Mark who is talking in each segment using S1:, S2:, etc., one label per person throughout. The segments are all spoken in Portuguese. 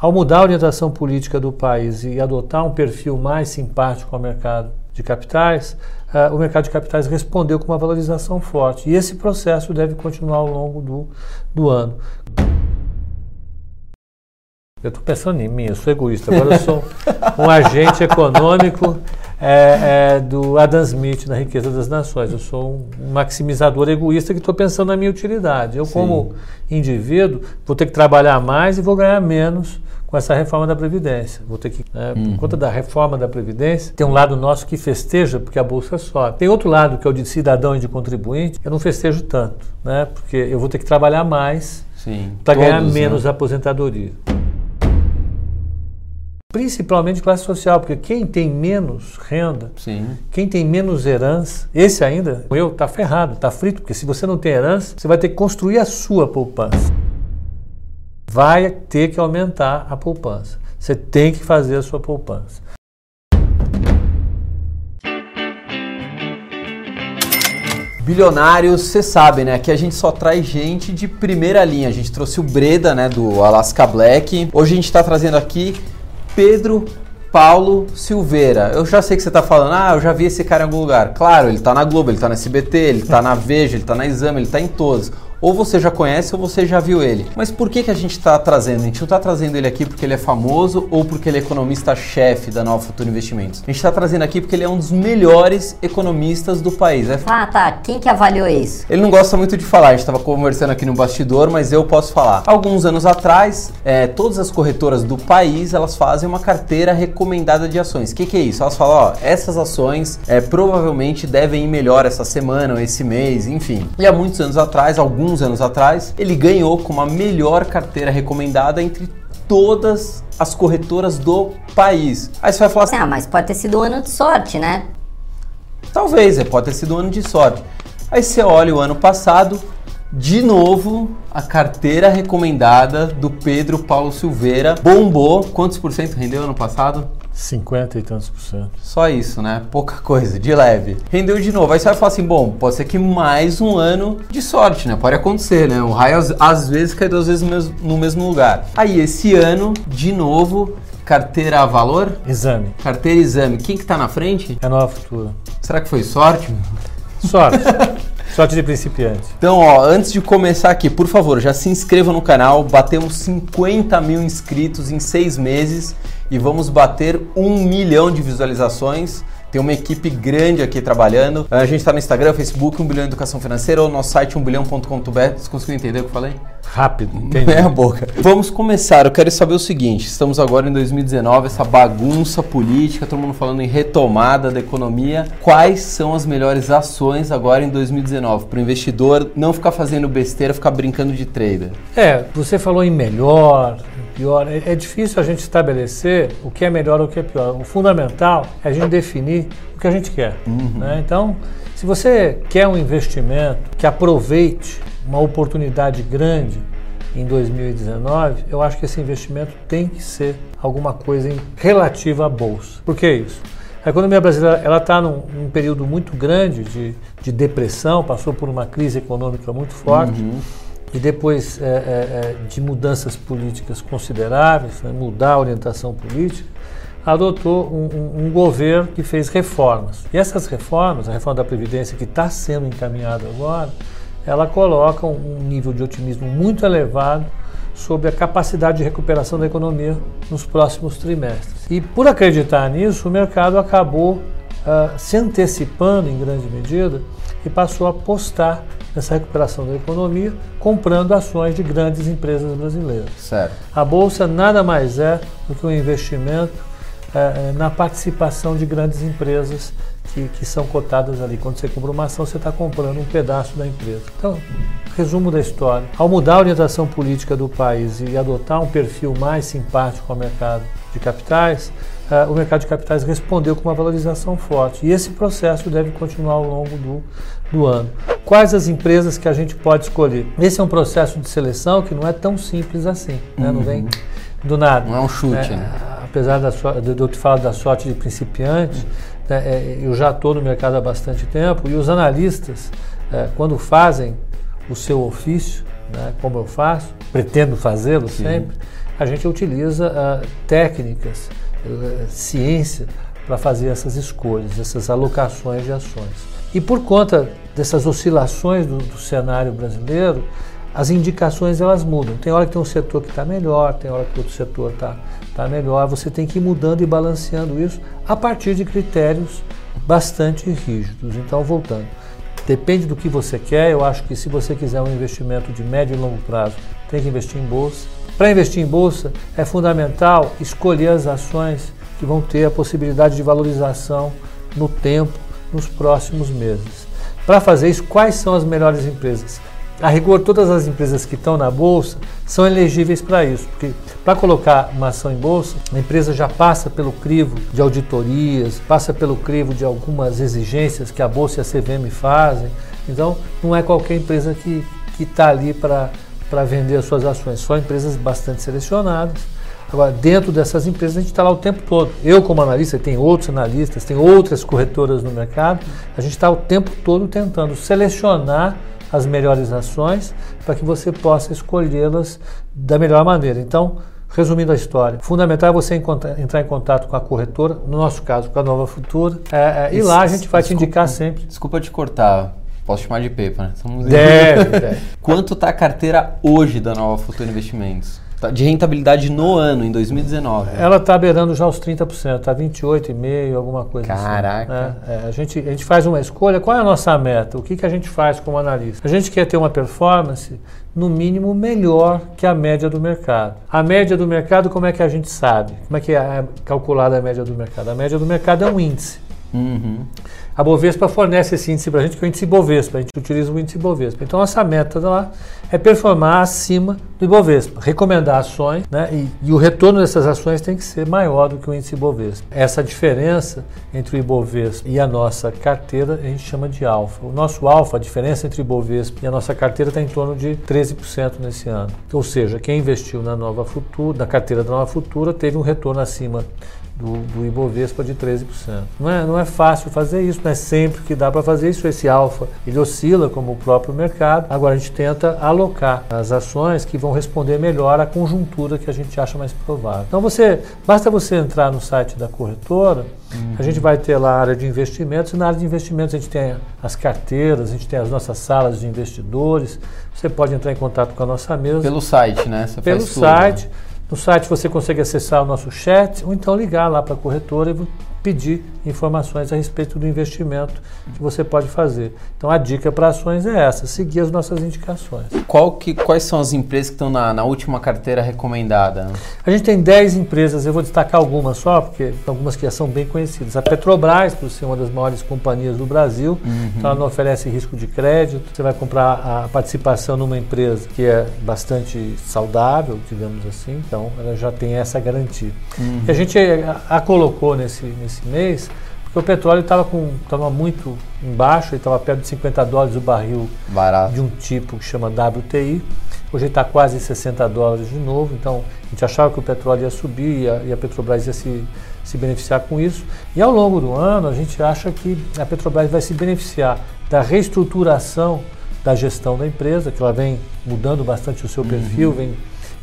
S1: Ao mudar a orientação política do país e adotar um perfil mais simpático ao mercado de capitais, uh, o mercado de capitais respondeu com uma valorização forte. E esse processo deve continuar ao longo do, do ano. Eu estou pensando em mim, eu sou egoísta. Agora eu sou um agente econômico é, é, do Adam Smith na Riqueza das Nações. Eu sou um maximizador egoísta que estou pensando na minha utilidade. Eu, Sim. como indivíduo, vou ter que trabalhar mais e vou ganhar menos com essa reforma da Previdência. Vou ter que, né, uhum. por conta da reforma da Previdência, tem um lado nosso que festeja porque a Bolsa sobe. Tem outro lado, que é o de cidadão e de contribuinte, eu não festejo tanto, né, porque eu vou ter que trabalhar mais para ganhar né? menos né? aposentadoria. Principalmente classe social, porque quem tem menos renda, Sim. quem tem menos herança, esse ainda, eu, tá ferrado, tá frito, porque se você não tem herança, você vai ter que construir a sua poupança. Vai ter que aumentar a poupança. Você tem que fazer a sua poupança.
S2: Bilionários, você sabe, né? Que a gente só traz gente de primeira linha. A gente trouxe o Breda, né? Do Alaska Black. Hoje a gente está trazendo aqui Pedro Paulo Silveira. Eu já sei que você está falando, ah, eu já vi esse cara em algum lugar. Claro, ele está na Globo, ele está na SBT, ele está na Veja, ele está na Exame, ele está em todos ou você já conhece ou você já viu ele. Mas por que, que a gente está trazendo? A gente não está trazendo ele aqui porque ele é famoso ou porque ele é economista-chefe da Nova Futuro Investimentos. A gente está trazendo aqui porque ele é um dos melhores economistas do país. É...
S3: Ah, tá. Quem que avaliou isso?
S2: Ele não gosta muito de falar, a gente estava conversando aqui no bastidor, mas eu posso falar. Alguns anos atrás, é, todas as corretoras do país, elas fazem uma carteira recomendada de ações. O que, que é isso? Elas falam, ó, essas ações é, provavelmente devem ir melhor essa semana ou esse mês, enfim. E há muitos anos atrás, alguns alguns anos atrás, ele ganhou como a melhor carteira recomendada entre todas as corretoras do país. Aí você vai falar assim:
S3: Ah, mas pode ter sido um ano de sorte, né?
S2: Talvez, é, pode ter sido um ano de sorte. Aí você olha o ano passado, de novo, a carteira recomendada do Pedro Paulo Silveira bombou. Quantos por cento rendeu ano passado?
S1: 50 e tantos por cento.
S2: Só isso, né? Pouca coisa, de leve. Rendeu de novo. Aí você vai falar assim: bom, pode ser que mais um ano de sorte, né? Pode acontecer, né? O raio às, às vezes cai duas vezes no mesmo lugar. Aí esse ano, de novo, carteira valor?
S1: Exame.
S2: Carteira exame. Quem que tá na frente?
S1: É Nova Futura.
S2: Será que foi sorte?
S1: Sorte. Sorte de principiante.
S2: Então, ó, antes de começar aqui, por favor, já se inscreva no canal. Batemos 50 mil inscritos em seis meses e vamos bater um milhão de visualizações. Tem uma equipe grande aqui trabalhando. A gente está no Instagram, Facebook, 1 bilhão Educação Financeira ou no nosso site 1bilhão.com.br. Você conseguiu entender o que eu falei?
S1: Rápido, entendi.
S2: a boca. Vamos começar. Eu quero saber o seguinte: estamos agora em 2019, essa bagunça política, todo mundo falando em retomada da economia. Quais são as melhores ações agora em 2019 para o investidor não ficar fazendo besteira, ficar brincando de trader?
S1: É, você falou em melhor, pior. É, é difícil a gente estabelecer o que é melhor ou o que é pior. O fundamental é a gente definir o que a gente quer. Uhum. Né? Então, se você quer um investimento que aproveite uma oportunidade grande em 2019, eu acho que esse investimento tem que ser alguma coisa relativa à bolsa. Por que isso? A economia brasileira ela está num, num, período muito grande de, de, depressão, passou por uma crise econômica muito forte. Uhum e depois é, é, é, de mudanças políticas consideráveis, né, mudar a orientação política, adotou um, um, um, governo que fez reformas. E essas reformas, a reforma da Previdência que está sendo encaminhada agora, ela coloca um, um nível de otimismo muito elevado sobre a capacidade de recuperação da economia nos próximos trimestres. E por acreditar nisso, o mercado acabou uh, se antecipando em grande medida e passou a apostar nessa recuperação da economia, comprando ações de grandes empresas brasileiras.
S2: Certo.
S1: A bolsa nada mais é do que um investimento é, na participação de grandes empresas que, que, são cotadas ali. Quando você compra uma ação, você está comprando um pedaço da empresa. Então, resumo da história: ao mudar a orientação política do país e adotar um perfil mais simpático ao mercado de capitais, uh, o mercado de capitais respondeu com uma valorização forte. E esse processo deve continuar ao longo do, do ano. Quais as empresas que a gente pode escolher? Esse é um processo de seleção que não é tão simples assim, né? uhum. não vem do nada.
S2: Não é um chute. Né?
S1: Apesar da de, de eu te falar da sorte de principiante, né, é, eu já estou no mercado há bastante tempo e os analistas, é, quando fazem o seu ofício, né, como eu faço, pretendo fazê-lo sempre, a gente utiliza uh, técnicas, uh, ciência para fazer essas escolhas, essas alocações de ações. E por conta dessas oscilações do, do cenário brasileiro, as indicações elas mudam. Tem hora que tem um setor que está melhor, tem hora que outro setor está tá melhor. Você tem que ir mudando e balanceando isso a partir de critérios bastante rígidos. Então, voltando, depende do que você quer. Eu acho que se você quiser um investimento de médio e longo prazo, tem que investir em bolsa. Para investir em bolsa, é fundamental escolher as ações que vão ter a possibilidade de valorização no tempo, nos próximos meses. Para fazer isso, quais são as melhores empresas? A rigor, todas as empresas que estão na bolsa são elegíveis para isso, porque para colocar uma ação em bolsa, a empresa já passa pelo crivo de auditorias, passa pelo crivo de algumas exigências que a bolsa e a CVM fazem. Então, não é qualquer empresa que está ali para vender as suas ações, só empresas bastante selecionadas. Agora, dentro dessas empresas, a gente está lá o tempo todo. Eu, como analista, tem outros analistas, tem outras corretoras no mercado, a gente está o tempo todo tentando selecionar as melhores ações para que você possa escolhê-las da melhor maneira. Então, resumindo a história, fundamental é você entrar em contato com a corretora, no nosso caso com a Nova Futura, é, é, e lá a gente vai desculpa, te indicar sempre.
S2: Desculpa te cortar. Posso chamar de Pepa, né?
S1: Somos deve, deve.
S2: Quanto está a carteira hoje da Nova Futura Investimentos? Tá, de rentabilidade no ano, em 2019.
S1: Ela está beirando já os 30%, está 28,5%, alguma coisa
S2: assim. Caraca.
S1: assim. É, é, a, gente, a gente faz uma escolha, qual é a nossa meta? O que, que a gente faz como analista? A gente quer ter uma performance, no mínimo, melhor que a média do mercado. A média do mercado, como é que a gente sabe? Como é que é calculada a média do mercado? A média do mercado é um índice.
S2: Uhum.
S1: A Bovespa fornece esse índice para a gente, que é o índice Bovespa. A gente utiliza o índice Bovespa. Então, nossa meta lá é performar acima do Ibovespa, recomendar ações, né? E, e, o retorno dessas ações tem que ser maior do que o índice Ibovespa. Essa diferença entre o Ibovespa e a nossa carteira a gente chama de alfa. O nosso alfa, a diferença entre o Ibovespa e a nossa carteira está em torno de 13% nesse ano. Ou seja, quem investiu na Nova Futura, na carteira da Nova Futura, teve um retorno acima do, do Ibovespa de 13%. Não é, não é fácil fazer isso, não é sempre que dá para fazer isso. Esse alfa ele oscila como o próprio mercado. Agora a gente tenta alocar as ações que vão responder melhor à conjuntura que a gente acha mais provável. Então você basta você entrar no site da corretora, uhum. a gente vai ter lá a área de investimentos, e na área de investimentos a gente tem as carteiras, a gente tem as nossas salas de investidores. Você pode entrar em contato com a nossa mesa.
S2: Pelo site, né?
S1: Você Pelo site. Tudo, né? No site você consegue acessar o nosso chat ou então ligar lá para a corretora pedir informações a respeito do investimento que você pode fazer. Então a dica para ações é essa, seguir as nossas indicações.
S2: Qual que, quais são as empresas que estão na, na última carteira recomendada?
S1: A gente tem 10 empresas, eu vou destacar algumas só, porque algumas que já são bem conhecidas. A Petrobras, por ser uma das maiores companhias do Brasil, uhum. então ela não oferece risco de crédito, você vai comprar a participação numa empresa que é bastante saudável, digamos assim, então ela já tem essa garantia. Uhum. A gente a, a colocou nesse, nesse esse mês, porque o petróleo estava muito embaixo, ele estava perto de 50 dólares o barril
S2: Barato.
S1: de um tipo que chama WTI. Hoje está quase 60 dólares de novo, então a gente achava que o petróleo ia subir e a, e a Petrobras ia se, se beneficiar com isso. E ao longo do ano a gente acha que a Petrobras vai se beneficiar da reestruturação da gestão da empresa, que ela vem mudando bastante o seu perfil, uhum.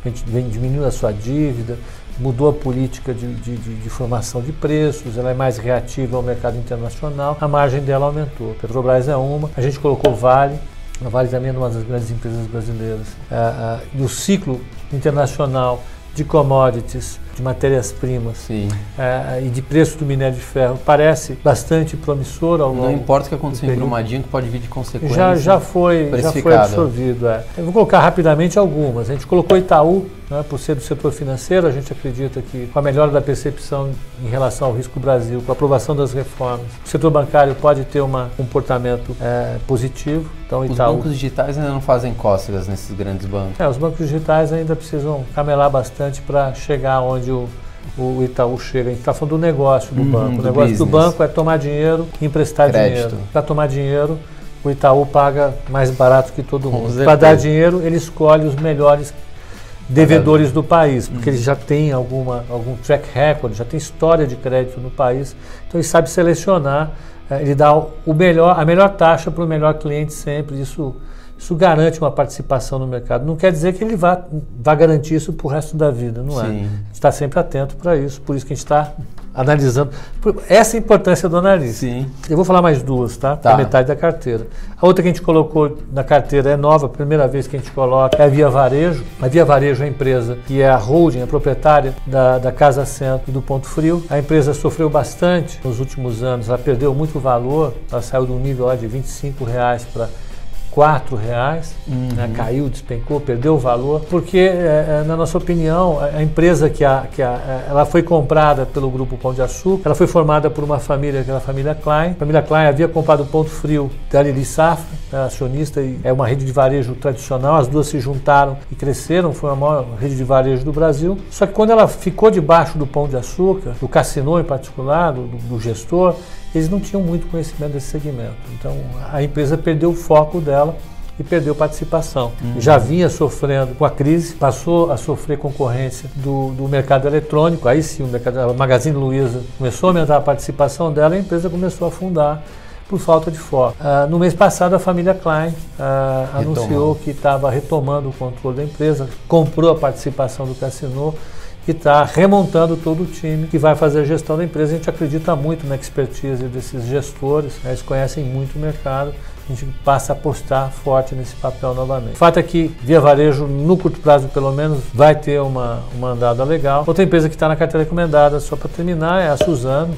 S1: vem, vem diminuindo a sua dívida, mudou a política de, de, de, de, formação de preços, ela é mais reativa ao mercado internacional, a margem dela aumentou. Petrobras é uma, a gente colocou Vale, a Vale também é uma das grandes empresas brasileiras. É, é, e o ciclo internacional de commodities de matérias-primas é, e de preço do minério de ferro parece bastante promissor ao longo
S2: Não importa o que aconteça em Brumadinho, que pode vir de consequências.
S1: Já, já, foi, já foi absorvido. É. Eu vou colocar rapidamente algumas. A gente colocou Itaú, né, por ser do setor financeiro, a gente acredita que com a melhora da percepção em relação ao risco Brasil, com a aprovação das reformas, o setor bancário pode ter um comportamento é, positivo.
S2: Então, os Itaú, bancos digitais ainda não fazem cócegas nesses grandes bancos.
S1: É, os bancos digitais ainda precisam camelar bastante para chegar onde onde o, o Itaú chega. A gente está falando do negócio do uhum, banco. O negócio business. do banco é tomar dinheiro e emprestar Crédito. dinheiro. Para tomar dinheiro, o Itaú paga mais barato que todo mundo. Para dar dinheiro, ele escolhe os melhores devedores do país, porque uhum. ele já tem alguma, algum track record, já tem história de crédito no país, então ele sabe selecionar, eh, ele dá o melhor, a melhor taxa para o melhor cliente sempre. Isso Isso garante uma participação no mercado. Não quer dizer que ele vá, vá garantir isso para o resto da vida, não é?
S2: Sim.
S1: A gente está sempre atento para isso, por isso que a gente está analisando. Essa é a importância do analista.
S2: Sim.
S1: Eu vou falar mais duas, tá?
S2: Tá.
S1: Para metade da carteira. A outra que a gente colocou na carteira é nova, a primeira vez que a gente coloca é a Via Varejo. A Via Varejo é a empresa que é a holding, a proprietária da, da Casa Centro e do Ponto Frio. A empresa sofreu bastante nos últimos anos, ela perdeu muito valor, ela saiu do nível lá de 25 reais para quatro reais, né, caiu, despencou, perdeu o valor, porque, é, é, na nossa opinião, a, empresa que, a, que a, é, ela foi comprada pelo grupo Pão de Açúcar, ela foi formada por uma família, que era a família Klein. A família Klein havia comprado o Ponto Frio da Lili Safra, né, acionista, e é uma rede de varejo tradicional, as duas se juntaram e cresceram, foi a maior rede de varejo do Brasil. Só que quando ela ficou debaixo do Pão de Açúcar, do Cassino em particular, do, do gestor, eles não tinham muito conhecimento desse segmento. Então a empresa perdeu o foco dela e perdeu participação.
S2: Uhum.
S1: Já vinha sofrendo com a crise, passou a sofrer concorrência do, do mercado eletrônico, aí sim o mercado, a Magazine Luiza começou a aumentar a participação dela e a empresa começou a afundar por falta de foco. Ah, no mês passado, a família Klein ah, anunciou que estava retomando o controle da empresa, comprou a participação do Cassino e está remontando todo o time que vai fazer a gestão da empresa. A gente acredita muito na expertise desses gestores, né? eles conhecem muito o mercado. A gente passa a apostar forte nesse papel novamente. O fato é que Via Varejo, no curto prazo pelo menos, vai ter uma, uma andada legal. Outra empresa que está na carteira recomendada, só para terminar, é a Suzano.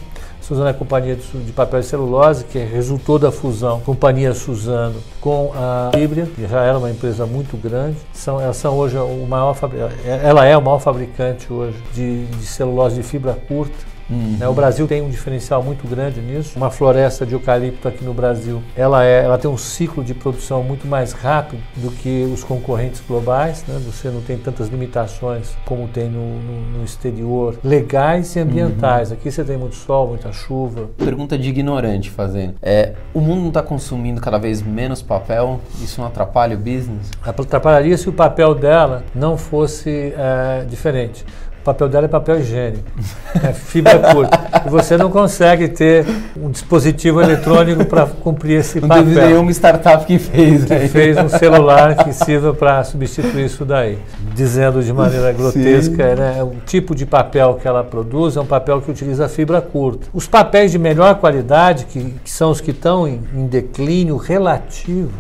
S1: Suzano é a companhia de, papel e celulose, que resultou da fusão companhia Suzano com a Fibria, que já era uma empresa muito grande. São, elas são hoje o maior fabri- ela é o maior fabricante hoje de, de celulose de fibra curta. Né, O Brasil tem um diferencial muito grande nisso. Uma floresta de eucalipto aqui no Brasil, ela, é, ela tem um ciclo de produção muito mais rápido do que os concorrentes globais. Né? Você não tem tantas limitações como tem no, no- no exterior, legais e ambientais. Aqui você tem muito sol, muita chuva.
S2: Pergunta de ignorante fazendo. É, o mundo não está consumindo cada vez menos papel? Isso não atrapalha o business?
S1: Atrapalharia se o papel dela não fosse é, diferente. O papel dela é papel higiênico, é fibra curta. E você não consegue ter um dispositivo eletrônico para cumprir esse
S2: Não
S1: papel.
S2: teve nenhuma startup que fez,
S1: que
S2: né?
S1: fez um celular que sirva para substituir isso daí. Dizendo de maneira grotesca, né, o tipo de papel que ela produz é um papel que utiliza fibra curta. Os papéis de melhor qualidade, que, que são os que estão em, em declínio relativo,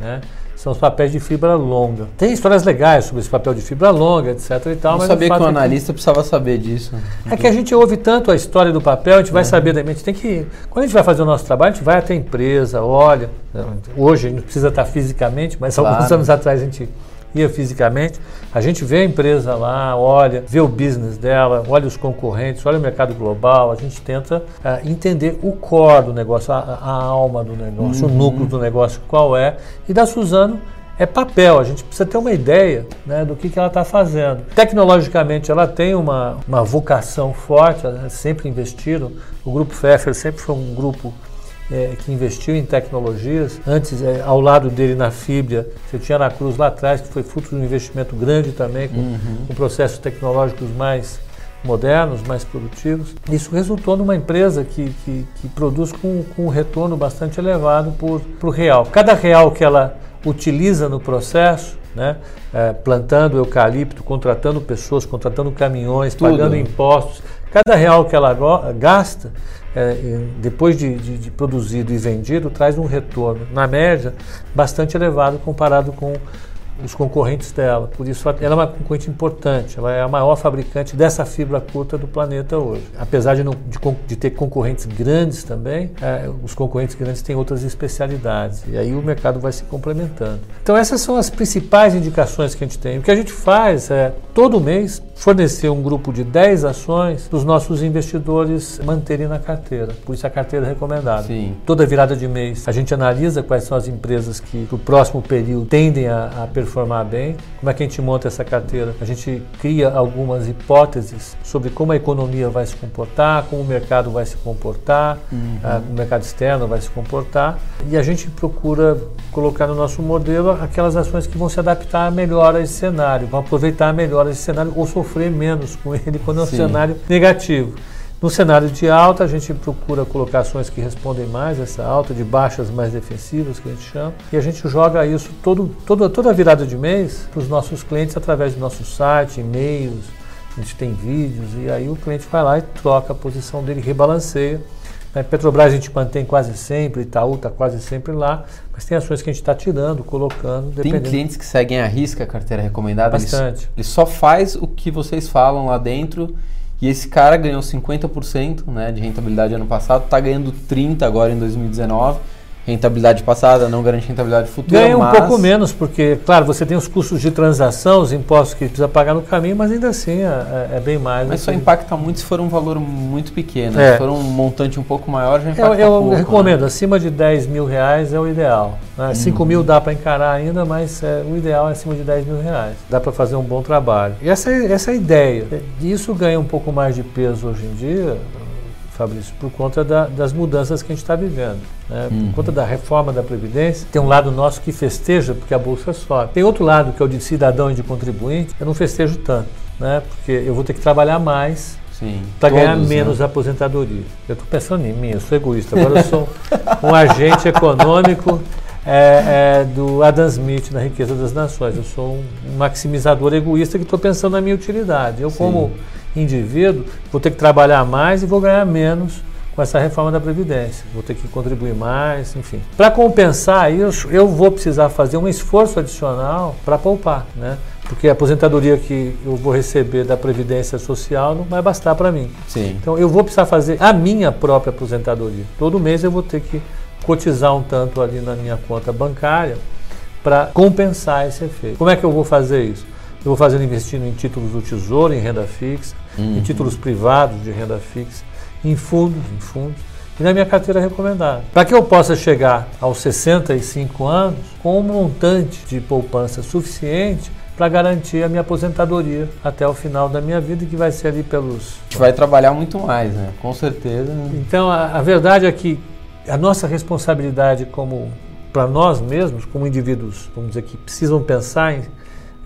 S1: né, são os papéis de fibra longa. Tem histórias legais sobre esse papel de fibra longa, etc. E tal,
S2: Não
S1: mas
S2: sabia que o
S1: é que-
S2: analista precisava saber disso.
S1: é que a gente ouve tanto a história do papel, a gente vai saber da. Tem que, quando a gente vai fazer o nosso trabalho, a gente vai até a empresa, olha. Hoje a gente não precisa estar fisicamente, mas alguns
S2: Claro.
S1: anos atrás a gente ia fisicamente. A gente vê a empresa lá, olha, vê o business dela, olha os concorrentes, olha o mercado global. A gente tenta ah, entender o core do negócio, a, a alma do negócio, o núcleo do negócio, qual é. E da Suzano é papel, a gente precisa ter uma ideia né, do que, que ela está fazendo. Tecnologicamente, ela tem uma, uma vocação forte, elas sempre investiram. O Grupo Pfeffer sempre foi um grupo eh, que investiu em tecnologias. Antes, eh, ao lado dele na Fibria, você tinha na Cruz lá atrás, que foi fruto de um investimento grande também, com, com processos tecnológicos mais modernos, mais produtivos. Isso resultou numa empresa que, que, que produz com, com um retorno bastante elevado por, por real. Cada real que ela utiliza no processo, né, eh, plantando eucalipto, contratando pessoas, contratando caminhões,
S2: Tudo.
S1: pagando impostos, cada real que ela gasta, e depois de, de- de produzido e vendido, traz um retorno, na média, bastante elevado comparado com os concorrentes dela. Por isso, ela é uma concorrente importante. Ela é a maior fabricante dessa fibra curta do planeta hoje. Apesar de, não- de de ter concorrentes grandes também, eh, os concorrentes grandes têm outras especialidades. E aí o mercado vai se complementando. Então, essas são as principais indicações que a gente tem. O que a gente faz é, todo mês, fornecer um grupo de 10 ações para os nossos investidores manterem na carteira. Por isso a carteira é recomendada.
S2: Sim.
S1: Toda virada de mês, a gente analisa quais são as empresas que, no próximo período, tendem a, a performar bem. Como é que a gente monta essa carteira? A gente cria algumas hipóteses sobre como a economia vai se comportar, como o mercado vai se comportar, ah, como o mercado externo vai se comportar. E a gente procura colocar no nosso modelo aquelas ações que vão se adaptar melhor a esse cenário, vão aproveitar melhor esse cenário ou sofrer menos com ele quando é um
S2: Sim.
S1: cenário negativo. No cenário de alta, a gente procura colocações que respondem mais essa alta, de baixas mais defensivas, que a gente chama, e a gente joga isso todo, todo, toda virada de mês para os nossos clientes através do nosso site, e-mails, a gente tem vídeos, e aí o cliente vai lá e troca a posição dele, rebalanceia. Né? Petrobras a gente mantém quase sempre, Itaú está quase sempre lá, mas tem ações que a gente está tirando, colocando.
S2: Tem
S1: dependendo.
S2: clientes que seguem a risca a carteira recomendada? Ele-
S1: Bastante.
S2: Ele só faz o que vocês falam lá dentro. E esse cara ganhou 50% né, de rentabilidade ano passado, está ganhando 30% agora em 2019. Rentabilidade passada não garante rentabilidade futura.
S1: Ganha um
S2: mas-
S1: pouco menos, porque, claro, você tem os custos de transação, os impostos que precisa pagar no caminho, mas ainda assim é, é bem mais.
S2: Mas só
S1: que-
S2: impacta muito se for um valor muito pequeno.
S1: É.
S2: Se for um montante um pouco maior, já impacta
S1: Eu, eu
S2: pouco. né?
S1: recomendo, acima de 10 mil reais é o ideal. Né?
S2: Uhum.
S1: 5 mil dá para encarar ainda, mas é, o ideal é acima de 10 mil reais. Dá para fazer um bom trabalho. E essa, é- essa é a ideia. Isso ganha um pouco mais de peso hoje em dia, Fabrício, por conta da- das mudanças que a gente está vivendo. Né?
S2: Uhum.
S1: Por conta da reforma da Previdência, tem um lado nosso que festeja porque a Bolsa sobe. Tem outro lado, que é o de cidadão e de contribuinte, eu não festejo tanto, né? porque eu vou ter que trabalhar mais para ganhar
S2: né?
S1: menos aposentadoria. Eu estou pensando em mim, eu sou egoísta. Agora eu sou um agente econômico é, é, do Adam Smith na riqueza das nações. Eu sou um maximizador egoísta que estou pensando na minha utilidade. Eu,
S2: Sim.
S1: como indivíduo, vou ter que trabalhar mais e vou ganhar menos com essa reforma da Previdência. Vou ter que contribuir mais, enfim. Para compensar isso, eu vou precisar fazer um esforço adicional para poupar, né? Porque a aposentadoria que eu vou receber da Previdência Social não vai bastar para mim.
S2: Sim.
S1: Então eu vou precisar fazer a minha própria aposentadoria. Todo mês eu vou ter que cotizar um tanto ali na minha conta bancária para compensar esse efeito. Como é que eu vou fazer isso? Eu vou fazer investindo em títulos do Tesouro, em renda fixa, em títulos privados de renda fixa, em fundos, em fundos e na minha carteira recomendada. Para que eu possa chegar aos 65 anos com um montante de poupança suficiente para garantir a minha aposentadoria até o final da minha vida, que vai ser ali pelos
S2: A gente vai trabalhar muito mais, né? Com certeza.
S1: então, a, a verdade é que a nossa responsabilidade como para nós mesmos, como indivíduos, vamos dizer que precisam pensar em,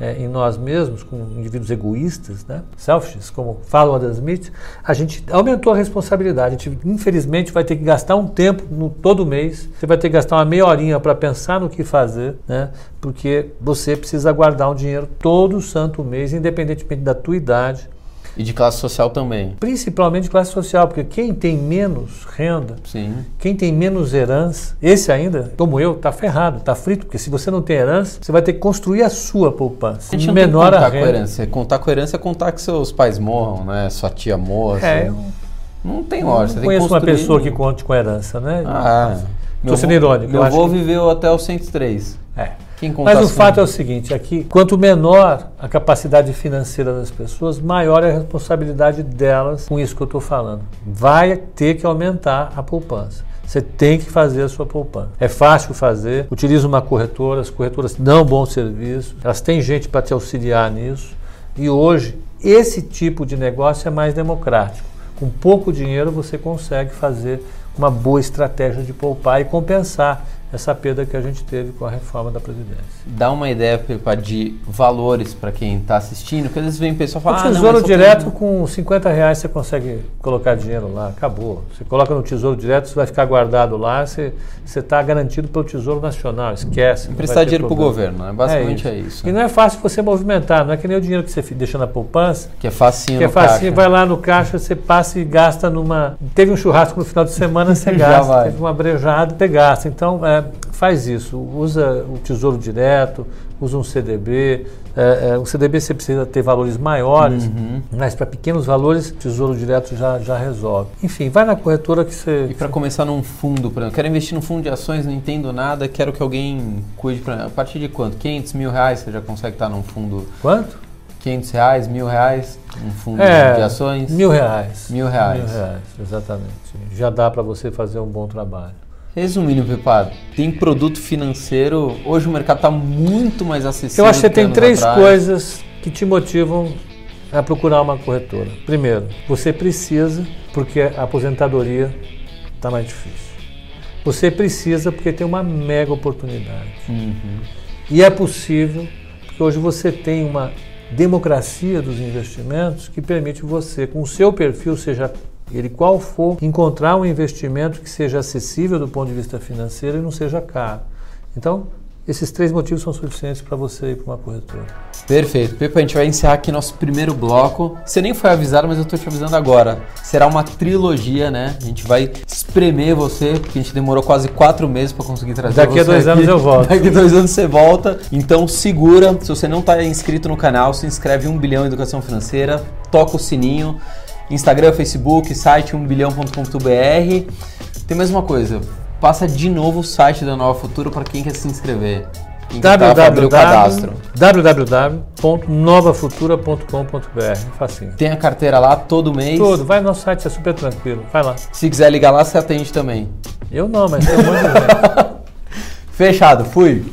S1: eh, em nós mesmos, como indivíduos egoístas, né? selfish, como fala o Adam Smith, a gente aumentou a responsabilidade. A gente, infelizmente, vai ter que gastar um tempo no, todo mês. Você vai ter que gastar uma meia horinha para pensar no que fazer, né? porque você precisa guardar um dinheiro todo santo mês, independentemente da tua idade,
S2: E de classe social também.
S1: principalmente classe social, porque quem tem menos renda,
S2: Sim.
S1: quem tem menos herança, esse ainda, como eu, está ferrado, está frito, porque se você não tem herança, você vai ter que construir a sua poupança.
S2: A gente
S1: Menor
S2: tem que
S1: a
S2: contar com
S1: renda.
S2: herança. Contar com herança é contar que seus pais morram, né? Sua tia morra.
S1: É,
S2: seu- Não tem hora.
S1: Não conheço uma pessoa que conte com herança, né?
S2: Ah,
S1: Tô sendo irônico, eu
S2: Meu avô
S1: que-
S2: viveu até os 103.
S1: É. Mas o fato é o seguinte, aqui, quanto menor a capacidade financeira das pessoas, maior é a responsabilidade delas com isso que eu estou falando. Vai ter que aumentar a poupança. Você tem que fazer a sua poupança. É fácil fazer, utiliza uma corretora, as corretoras dão bom serviço, elas têm gente para te auxiliar nisso. E hoje, esse tipo de negócio é mais democrático. Com pouco dinheiro você consegue fazer uma boa estratégia de poupar e compensar essa perda que a gente teve com a reforma da Previdência.
S2: Dá uma ideia, Pepa, de valores para quem está assistindo, porque às vezes vem pessoa e
S1: O
S2: fala, ah, não,
S1: tesouro
S2: só
S1: direto
S2: tem-
S1: com 50 reais você consegue colocar dinheiro lá, acabou. Você coloca no tesouro direto, você vai ficar guardado lá, você está garantido pelo Tesouro Nacional, esquece. não
S2: Emprestar dinheiro para o governo, né? Basicamente é isso.
S1: E não é fácil você movimentar, não é que nem o dinheiro que você deixa na poupança,
S2: Que é facinho
S1: que é
S2: caixa.
S1: vai lá no caixa, você passa e gasta numa. Teve um churrasco no final de semana, você gasta. Teve uma brejada, você gasta. Então, é, faz isso. Usa o Tesouro Direto, usa um CDB. É, é, o CDB você precisa ter valores maiores,
S2: Uhum.
S1: mas para pequenos valores, o Tesouro Direto já, já resolve. Enfim, vai na corretora que você.
S2: E para começar num fundo, por exemplo, quero investir num fundo de ações, não entendo nada, quero que alguém cuide para A partir de quanto? 500 mil reais você já consegue estar num fundo.
S1: Quanto?
S2: 500 reais, mil reais, um fundo
S1: É,
S2: de ações?
S1: Mil reais.
S2: Mil reais.
S1: Mil reais, exatamente. Já dá para você fazer um bom trabalho.
S2: Resumindo, Pepado, tem produto financeiro. Hoje o mercado está muito mais acessível.
S1: Eu acho que tem três
S2: atrás.
S1: coisas que te motivam a procurar uma corretora. Primeiro, você precisa porque a aposentadoria está mais difícil. Você precisa porque tem uma mega oportunidade.
S2: Uhum.
S1: E é possível porque hoje você tem uma democracia dos investimentos que permite você, com o seu perfil, seja ele qual for, encontrar um investimento que seja acessível do ponto de vista financeiro e não seja caro. Então, esses três motivos são suficientes para você ir para uma corretora.
S2: Perfeito. Pepe, a gente vai encerrar aqui nosso primeiro bloco. Você nem foi avisado, mas eu estou te avisando agora. Será uma trilogia, né? A gente vai espremer você, porque a gente demorou quase quatro meses para conseguir trazer
S1: Daqui
S2: você
S1: a dois
S2: aqui.
S1: anos eu volto.
S2: Daqui a dois anos você volta. Então segura. Se você não está inscrito no canal, se inscreve em 1 bilhão em educação financeira, toca o sininho. Instagram, Facebook, site 1bilhão.com.br. Tem mais uma coisa. Passa de novo o site da Nova Futuro para quem quer se inscrever.
S1: Www.novafutura.com.br Facinho.
S2: Tem a carteira lá todo mês.
S1: Tudo, vai no nosso site, é super tranquilo. Vai lá.
S2: Se quiser ligar lá, você atende também.
S1: Eu não, mas tem um monte de gente.
S2: Fechado, fui.